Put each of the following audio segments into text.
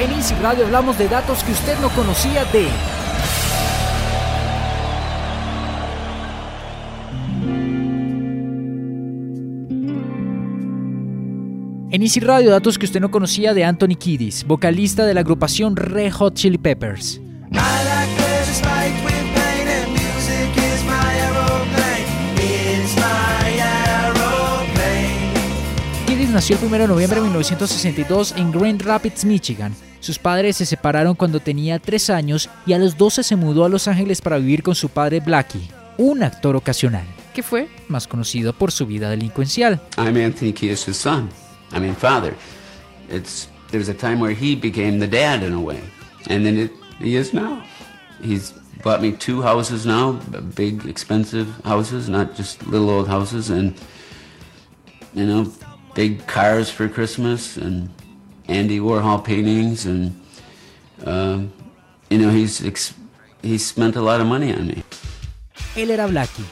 En Easy Radio hablamos de datos que usted no conocía de... En Easy Radio, datos que usted no conocía de Anthony Kiddis, vocalista de la agrupación Red Hot Chili Peppers. Nació el 1 de noviembre de 1962 en Grand Rapids, Michigan. Sus padres se separaron cuando tenía 3 años y a los 12 se mudó a Los Ángeles para vivir con su padre Blackie, un actor ocasional, que fue más conocido por su vida delincuencial. I'm Anthony Kiedis' son. I mean, father. It's there's a time where he became the dad in a way, and then it, he is now. He's bought me two houses now, big, expensive houses, not just little old houses, and you know, big cars for Christmas, and Andy Warhol paintings, and um, you know, he's he's spent a lot of money on me. Él era Blackie,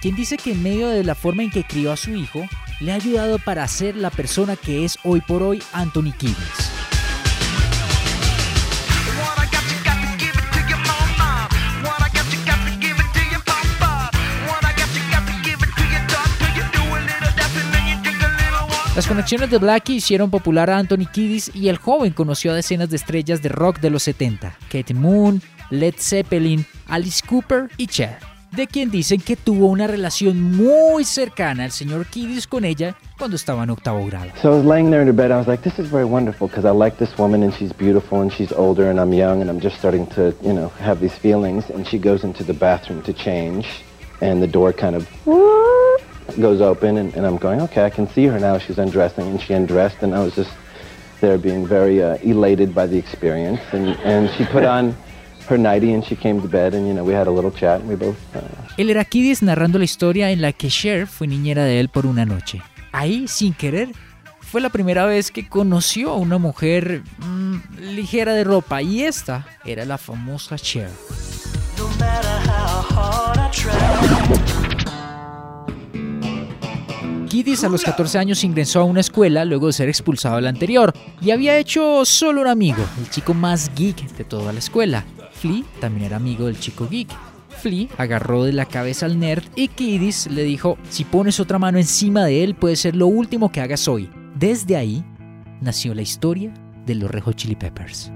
quien dice que en medio de la forma en que crió a su hijo, le ha ayudado para ser la persona que es hoy por hoy Anthony Kiddis. Las conexiones de Blackie hicieron popular a Anthony Kiddis y el joven conoció a decenas de estrellas de rock de los 70, Kate Moon, Led Zeppelin, Alice Cooper y Cher, de quien dicen que tuvo una relación muy cercana el señor Kiddis con ella cuando estaba en octavo grado. So I was laying there in bed. I was like, this is very wonderful because I like this woman and she's beautiful and she's older and I'm young and I'm just starting to, you know, have these feelings. And she goes into the bathroom to change and the door kind of goes open and, and I'm going, okay, I can see her now. She's undressing and she undressed and I was just there being very uh, elated by the experience. And, and she put on her nightie and she came to bed and, you know, we had a little chat and we both... Uh, Él era narrando la historia en la que Cher fue niñera de él por una noche. Ahí, sin querer, fue la primera vez que conoció a una mujer mm, ligera de ropa y esta era la famosa Cher. Kiddis a los 14 años ingresó a una escuela luego de ser expulsado de la anterior y había hecho solo un amigo, el chico más geek de toda la escuela. Flea también era amigo del chico geek. Flea agarró de la cabeza al nerd y Kiddis le dijo, si pones otra mano encima de él puede ser lo último que hagas hoy. Desde ahí nació la historia de los Red Hot Chili Peppers.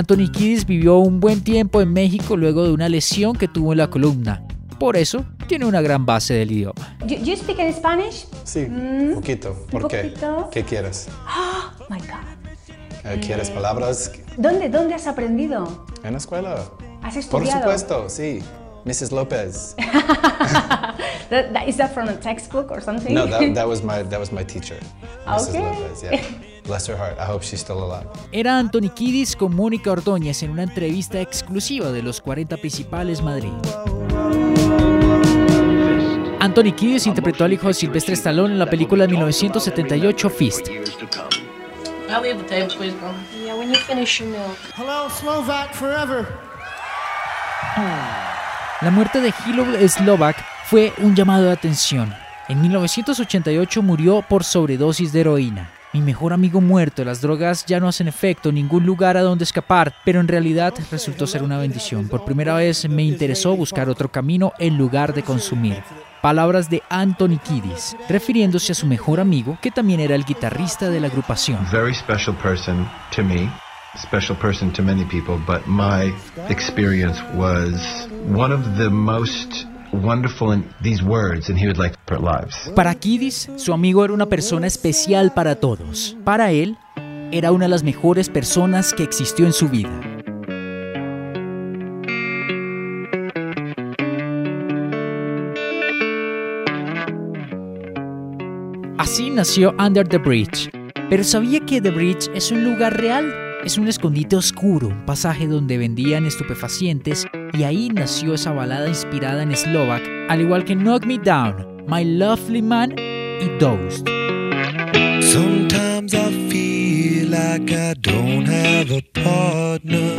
Anthony Kiddis vivió un buen tiempo en México luego de una lesión que tuvo en la columna. Por eso tiene una gran base del idioma. You, you speak in Spanish? Sí, un poquito. ¿Por ¿Un qué? poquito? ¿Qué quieres? Oh my God. Eh, ¿Quieres palabras ¿Dónde, ¿Dónde has aprendido? en la escuela? ¿Has Por estudiado? supuesto, sí. Mrs. Lopez. That- that- is that from a textbook or something? No, that, that was my that was my teacher. Mrs. Okay. Lopez, yeah. Bless her heart. I hope she's still alive. Era Anthony Kiddis con Mónica Ordóñez en una entrevista exclusiva de los 40 principales Madrid. Anthony Kiddis interpretó al hijo de Silvestre Stallone en la película de 1978 Fist. La muerte de Hilo Slovak fue un llamado de atención. En 1988 murió por sobredosis de heroína. Mi mejor amigo muerto, las drogas ya no hacen efecto, ningún lugar a donde escapar, pero en realidad resultó ser una bendición. Por primera vez me interesó buscar otro camino en lugar de consumir. Palabras de Anthony Kiddis, refiriéndose a su mejor amigo, que también era el guitarrista de la agrupación. very special person to me, special person to many people, but my experience was one of the most wonderful in these words, and he would like put lives. Para Kiddis, su amigo era una persona especial para todos. Para él, era una de las mejores personas que existió en su vida. Así nació Under the Bridge. Pero sabía que The Bridge es un lugar real. Es un escondite oscuro, un pasaje donde vendían estupefacientes y ahí nació esa balada inspirada en Slovak, al igual que Knock Me Down, My Lovely Man y Dosed. Sometimes I feel like I don't have a partner.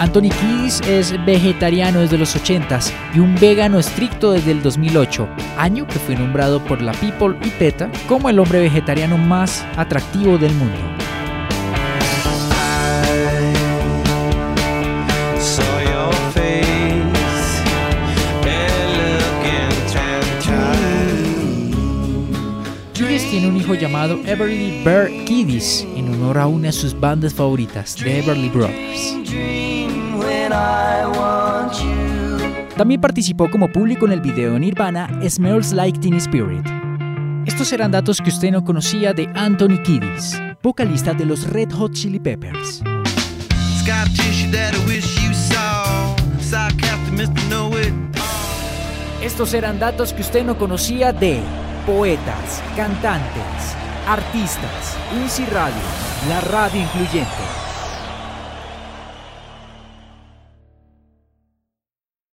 Anthony Kiedis es vegetariano desde los 80s y un vegano estricto desde el 2008, año que fue nombrado por la People y PETA como el hombre vegetariano más atractivo del mundo. Hijo llamado Everly Bear Kiedis en honor a una de sus bandas favoritas, The Everly Brothers. También participó como público en el video de Nirvana Smells Like Teen Spirit. Estos eran datos que usted no conocía de Anthony Kiedis, vocalista de los Red Hot Chili Peppers. Estos eran datos que usted no conocía de poetas, cantantes, artistas, Easy Radio, la radio incluyente.